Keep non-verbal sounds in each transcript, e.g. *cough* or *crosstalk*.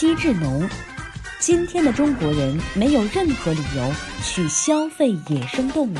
奚志农。今天的中国人没有任何理由去消费野生动物。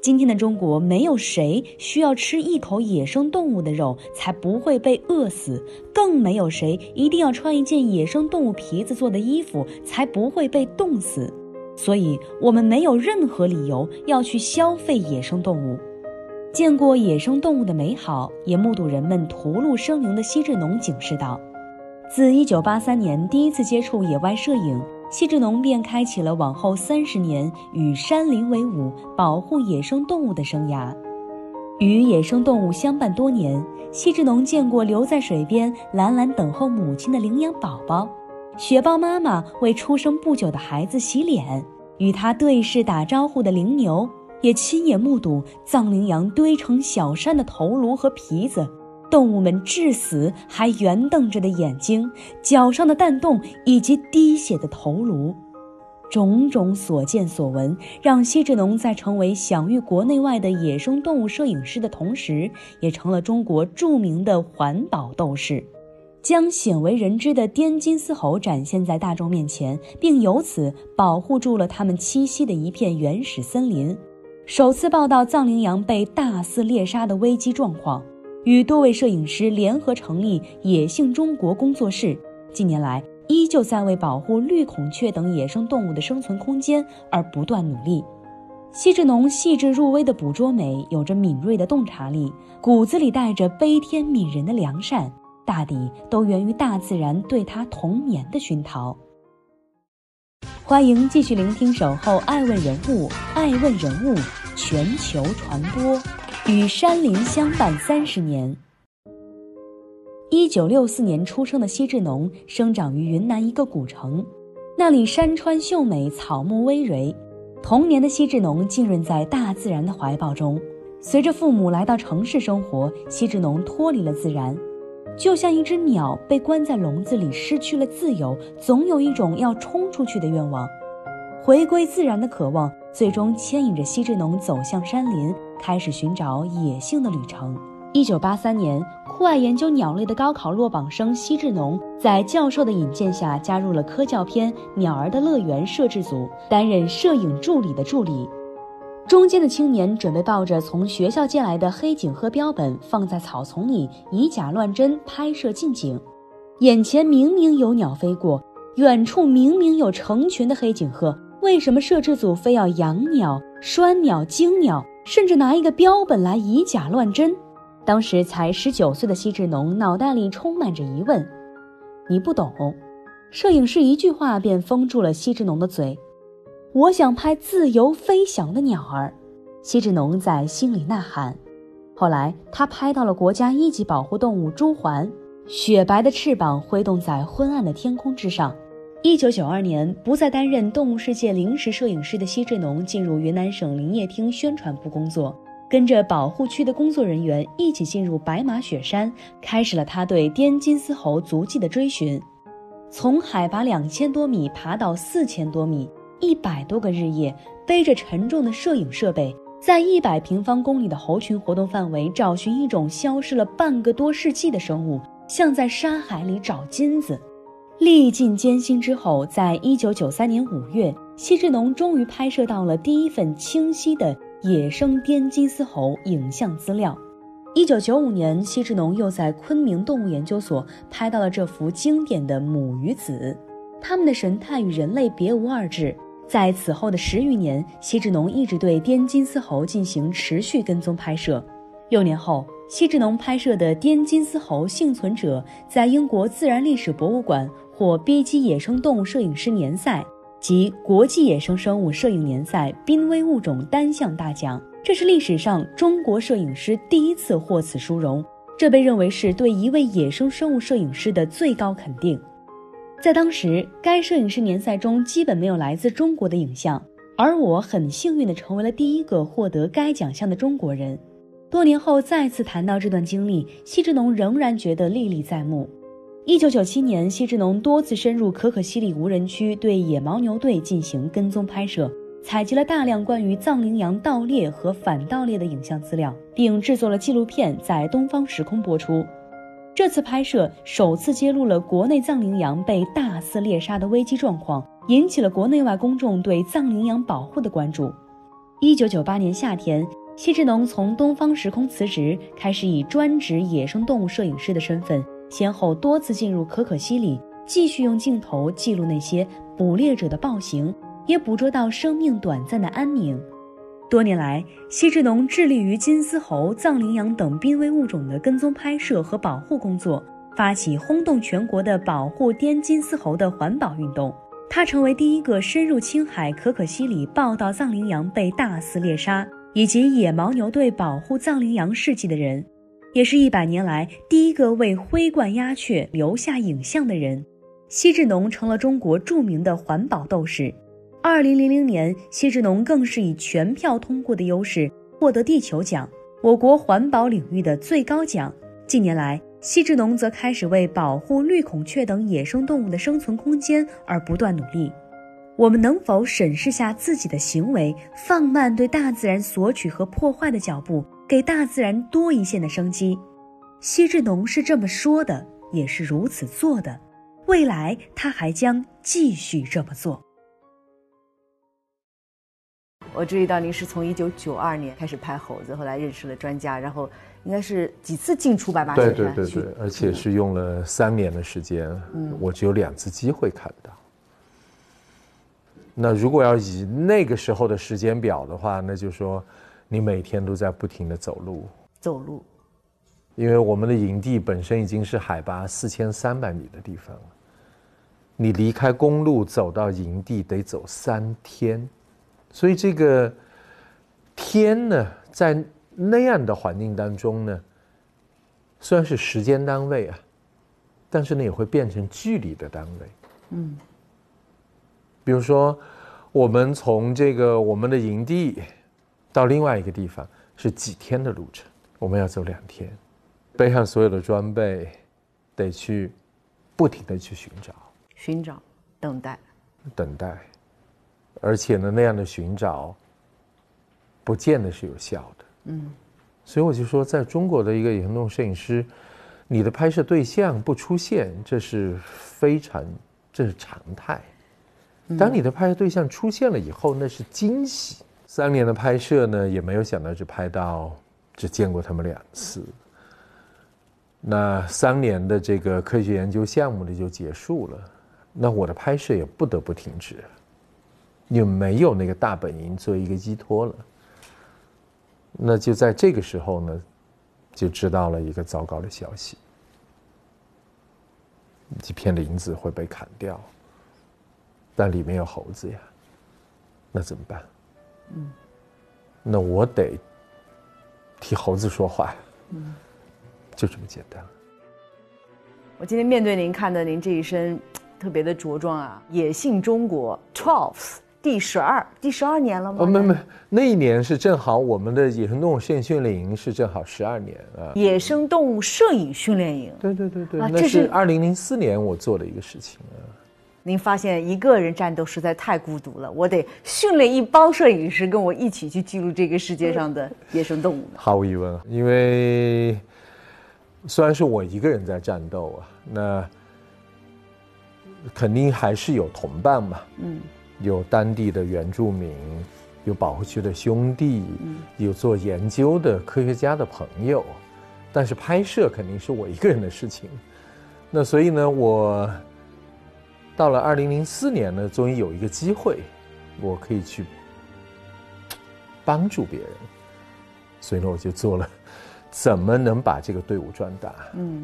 今天的中国没有谁需要吃一口野生动物的肉才不会被饿死，更没有谁一定要穿一件野生动物皮子做的衣服才不会被冻死。所以，我们没有任何理由要去消费野生动物。见过野生动物的美好，也目睹人们屠戮生灵的西志农警示道：“自1983年第一次接触野外摄影，西志农便开启了往后三十年与山林为伍、保护野生动物的生涯。与野生动物相伴多年，西志农见过留在水边懒懒等候母亲的领养宝宝，雪豹妈妈为出生不久的孩子洗脸，与他对视打招呼的羚牛。”也亲眼目睹藏羚羊堆成小山的头颅和皮子，动物们致死还圆瞪着的眼睛，脚上的弹洞以及滴血的头颅，种种所见所闻，让奚志农在成为享誉国内外的野生动物摄影师的同时，也成了中国著名的环保斗士，将鲜为人知的滇金丝猴展现在大众面前，并由此保护住了它们栖息的一片原始森林。首次报道藏羚羊被大肆猎杀的危机状况，与多位摄影师联合成立“野性中国”工作室。近年来，依旧在为保护绿孔雀等野生动物的生存空间而不断努力。西志农细致入微的捕捉美，有着敏锐的洞察力，骨子里带着悲天悯人的良善，大抵都源于大自然对他童年的熏陶。欢迎继续聆听《守候爱问人物》，爱问人物全球传播，与山林相伴三十年。一九六四年出生的奚志农，生长于云南一个古城，那里山川秀美，草木葳蕤。童年的奚志农浸润在大自然的怀抱中，随着父母来到城市生活，奚志农脱离了自然。就像一只鸟被关在笼子里，失去了自由，总有一种要冲出去的愿望，回归自然的渴望，最终牵引着奚志农走向山林，开始寻找野性的旅程。一九八三年，酷爱研究鸟类的高考落榜生奚志农，在教授的引荐下，加入了科教片《鸟儿的乐园》摄制组，担任摄影助理的助理。中间的青年准备抱着从学校借来的黑颈鹤标本，放在草丛里以假乱真拍摄近景。眼前明明有鸟飞过，远处明明有成群的黑颈鹤，为什么摄制组非要养鸟、拴鸟、惊鸟，甚至拿一个标本来以假乱真？当时才十九岁的奚志农脑袋里充满着疑问：“你不懂。”摄影师一句话便封住了奚志农的嘴。我想拍自由飞翔的鸟儿，奚志农在心里呐喊。后来，他拍到了国家一级保护动物朱鹮，雪白的翅膀挥动在昏暗的天空之上。一九九二年，不再担任《动物世界》临时摄影师的奚志农进入云南省林业厅宣传部工作，跟着保护区的工作人员一起进入白马雪山，开始了他对滇金丝猴足迹的追寻。从海拔两千多米爬到四千多米。一百多个日夜，背着沉重的摄影设备，在一百平方公里的猴群活动范围找寻一种消失了半个多世纪的生物，像在沙海里找金子。历尽艰辛之后，在一九九三年五月，奚志农终于拍摄到了第一份清晰的野生滇金丝猴影像资料。一九九五年，奚志农又在昆明动物研究所拍到了这幅经典的母与子，它们的神态与人类别无二致。在此后的十余年，奚志农一直对滇金丝猴进行持续跟踪拍摄。六年后，奚志农拍摄的滇金丝猴幸存者在英国自然历史博物馆获 B 级野生动物摄影师年赛及国际野生生物摄影年赛濒危物种单项大奖，这是历史上中国摄影师第一次获此殊荣，这被认为是对一位野生生物摄影师的最高肯定。在当时，该摄影师联赛中基本没有来自中国的影像，而我很幸运地成为了第一个获得该奖项的中国人。多年后再次谈到这段经历，西之农仍然觉得历历在目。一九九七年，西之农多次深入可可西里无人区，对野牦牛队进行跟踪拍摄，采集了大量关于藏羚羊盗猎和反盗猎的影像资料，并制作了纪录片，在东方时空播出。这次拍摄首次揭露了国内藏羚羊被大肆猎杀的危机状况，引起了国内外公众对藏羚羊保护的关注。一九九八年夏天。谢志农从东方时空辞职，开始以专职野生动物摄影师的身份，先后多次进入可可西里，继续用镜头记录那些捕猎者的暴行，也捕捉到生命短暂的安宁。多年来，西之农致力于金丝猴、藏羚羊等濒危物种的跟踪拍摄和保护工作，发起轰动全国的保护滇金丝猴的环保运动。他成为第一个深入青海可可西里报道藏羚羊被大肆猎杀。以及野牦牛队保护藏羚羊事迹的人，也是一百年来第一个为灰冠鸦雀留下影像的人。西志农成了中国著名的环保斗士。二零零零年，西志农更是以全票通过的优势获得地球奖，我国环保领域的最高奖。近年来，西志农则开始为保护绿孔雀等野生动物的生存空间而不断努力。我们能否审视下自己的行为，放慢对大自然索取和破坏的脚步，给大自然多一线的生机？西志农是这么说的，也是如此做的。未来他还将继续这么做。我注意到您是从一九九二年开始拍猴子，后来认识了专家，然后应该是几次进出白马雪山？对对对对，而且是用了三年的时间。嗯，我只有两次机会看到。那如果要以那个时候的时间表的话，那就说，你每天都在不停的走路，走路，因为我们的营地本身已经是海拔四千三百米的地方了，你离开公路走到营地得走三天，所以这个天呢，在那样的环境当中呢，虽然是时间单位啊，但是呢也会变成距离的单位，嗯。比如说，我们从这个我们的营地到另外一个地方是几天的路程，我们要走两天，背上所有的装备，得去不停的去寻找，寻找，等待，等待，而且呢，那样的寻找不见得是有效的。嗯，所以我就说，在中国的一个野生动物摄影师，你的拍摄对象不出现，这是非常，这是常态。当你的拍摄对象出现了以后，那是惊喜。三年的拍摄呢，也没有想到只拍到，只见过他们两次。那三年的这个科学研究项目呢就结束了，那我的拍摄也不得不停止，又没有那个大本营做一个依托了。那就在这个时候呢，就知道了一个糟糕的消息：几片林子会被砍掉。但里面有猴子呀，那怎么办？嗯，那我得替猴子说话，嗯，就这么简单。我今天面对您，看到您这一身特别的着装啊，野性中国 Twelve 第十二第十二年了吗？哦，没没，那一年是正好我们的野生动物摄影训练营是正好十二年啊。野生动物摄影训练营，对对对对，那是二零零四年我做的一个事情啊。您发现一个人战斗实在太孤独了，我得训练一帮摄影师跟我一起去记录这个世界上的 *laughs* 野生动物。毫无疑问，因为虽然是我一个人在战斗啊，那肯定还是有同伴嘛，嗯，有当地的原住民，有保护区的兄弟，有做研究的科学家的朋友，但是拍摄肯定是我一个人的事情。那所以呢，我。到了二零零四年呢，终于有一个机会，我可以去帮助别人，所以呢，我就做了怎么能把这个队伍壮大。嗯，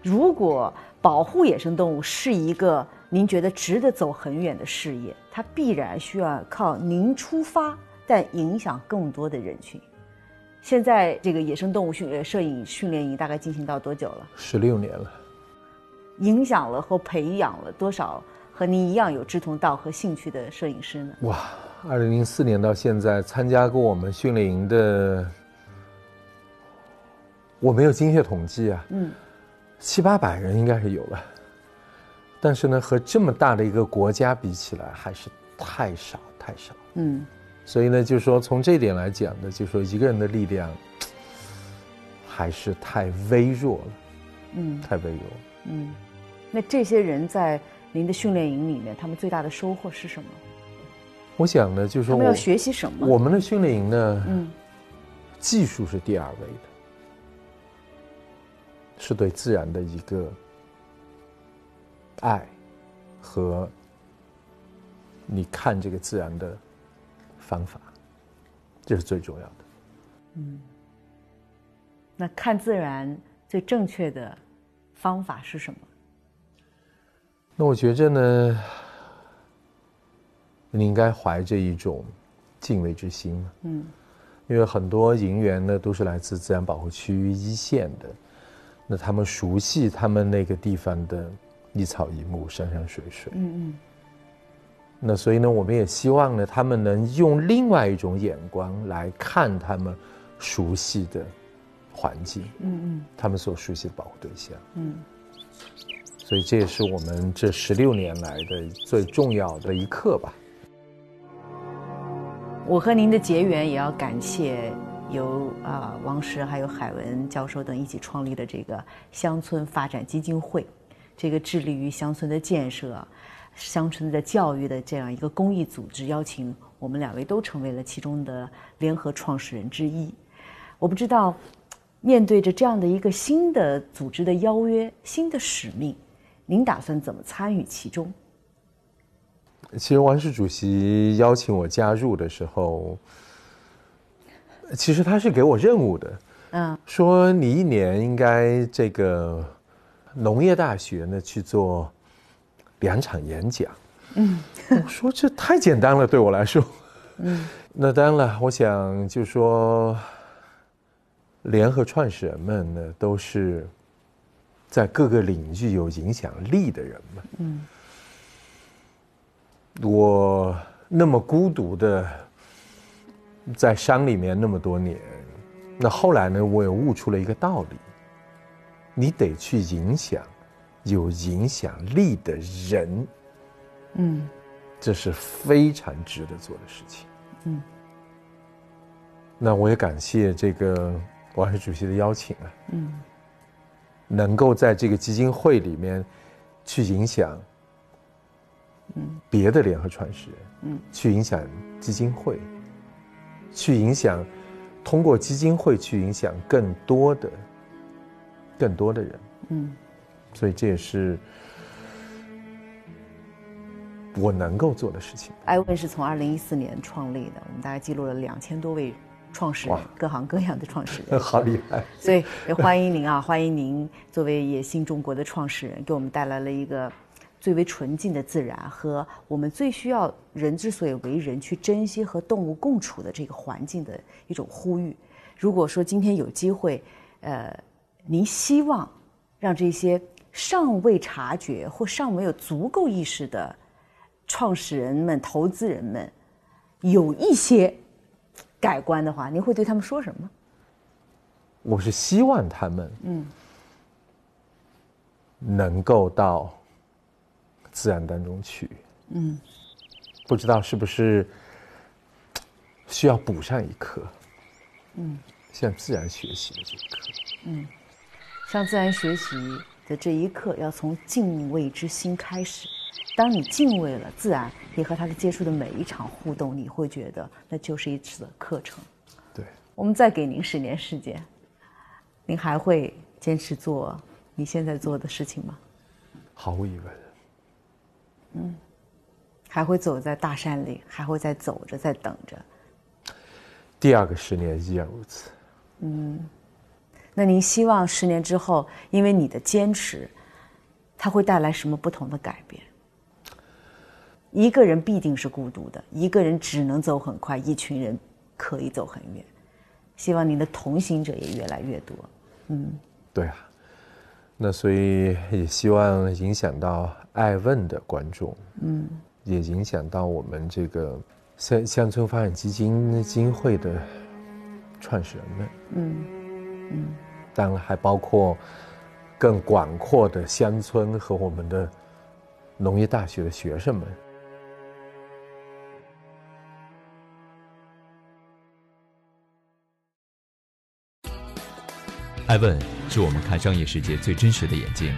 如果保护野生动物是一个您觉得值得走很远的事业，它必然需要靠您出发，但影响更多的人群。现在这个野生动物训摄影训练营大概进行到多久了？十六年了。影响了和培养了多少和您一样有志同道合兴趣的摄影师呢？哇，二零零四年到现在参加过我们训练营的，我没有精确统计啊，嗯，七八百人应该是有了。但是呢，和这么大的一个国家比起来，还是太少太少。嗯，所以呢，就是说从这点来讲呢，就是说一个人的力量还是太微弱了，嗯，太微弱。嗯。那这些人在您的训练营里面，他们最大的收获是什么？我想呢，就是说我们要学习什么？我们的训练营呢，嗯，技术是第二位的，是对自然的一个爱和你看这个自然的方法，这是最重要的。嗯，那看自然最正确的方法是什么？那我觉着呢，你应该怀着一种敬畏之心嘛。嗯，因为很多银员呢都是来自自然保护区一线的，那他们熟悉他们那个地方的一草一木、山山水水。嗯嗯。那所以呢，我们也希望呢，他们能用另外一种眼光来看他们熟悉的环境。嗯嗯。他们所熟悉的保护对象。嗯。所以这也是我们这十六年来的最重要的一课吧。我和您的结缘也要感谢由啊王石还有海文教授等一起创立的这个乡村发展基金会，这个致力于乡村的建设、乡村的教育的这样一个公益组织，邀请我们两位都成为了其中的联合创始人之一。我不知道，面对着这样的一个新的组织的邀约、新的使命。您打算怎么参与其中？其实王石主席邀请我加入的时候，其实他是给我任务的，嗯，说你一年应该这个农业大学呢去做两场演讲，嗯，我说这太简单了，对我来说，嗯，那当然了，我想就说联合创始人们呢都是。在各个领域有影响力的人们，嗯，我那么孤独的在山里面那么多年，那后来呢，我也悟出了一个道理：你得去影响有影响力的人，嗯，这是非常值得做的事情，嗯。那我也感谢这个王石主席的邀请啊，嗯。能够在这个基金会里面去影响，嗯，别的联合创始人，嗯，去影响基金会，去影响，通过基金会去影响更多的、更多的人，嗯，所以这也是我能够做的事情。艾问是从二零一四年创立的，我们大概记录了两千多位。创始人，各行各业的创始人，*laughs* 好厉害！所以也欢迎您啊，*laughs* 欢迎您作为野性中国的创始人，给我们带来了一个最为纯净的自然和我们最需要人之所以为人去珍惜和动物共处的这个环境的一种呼吁。如果说今天有机会，呃，您希望让这些尚未察觉或尚没有足够意识的创始人们、投资人们有一些。改观的话，您会对他们说什么？我是希望他们嗯，能够到自然当中去。嗯，不知道是不是需要补上一课。嗯，向自然学习的这一课。嗯，向自然学习的这一刻要从敬畏之心开始。当你敬畏了自然，你和它的接触的每一场互动，你会觉得那就是一次的课程。对，我们再给您十年时间，您还会坚持做你现在做的事情吗？毫无疑问。嗯，还会走在大山里，还会在走着，在等着。第二个十年依然如此。嗯，那您希望十年之后，因为你的坚持，它会带来什么不同的改变？一个人必定是孤独的，一个人只能走很快，一群人可以走很远。希望您的同行者也越来越多。嗯，对啊，那所以也希望影响到爱问的观众，嗯，也影响到我们这个乡乡村发展基金基金会的创始人们，嗯嗯，当然还包括更广阔的乡村和我们的农业大学的学生们。爱问是我们看商业世界最真实的眼睛，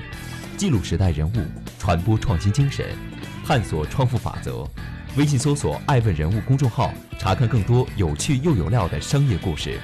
记录时代人物，传播创新精神，探索创富法则。微信搜索“爱问人物”公众号，查看更多有趣又有料的商业故事。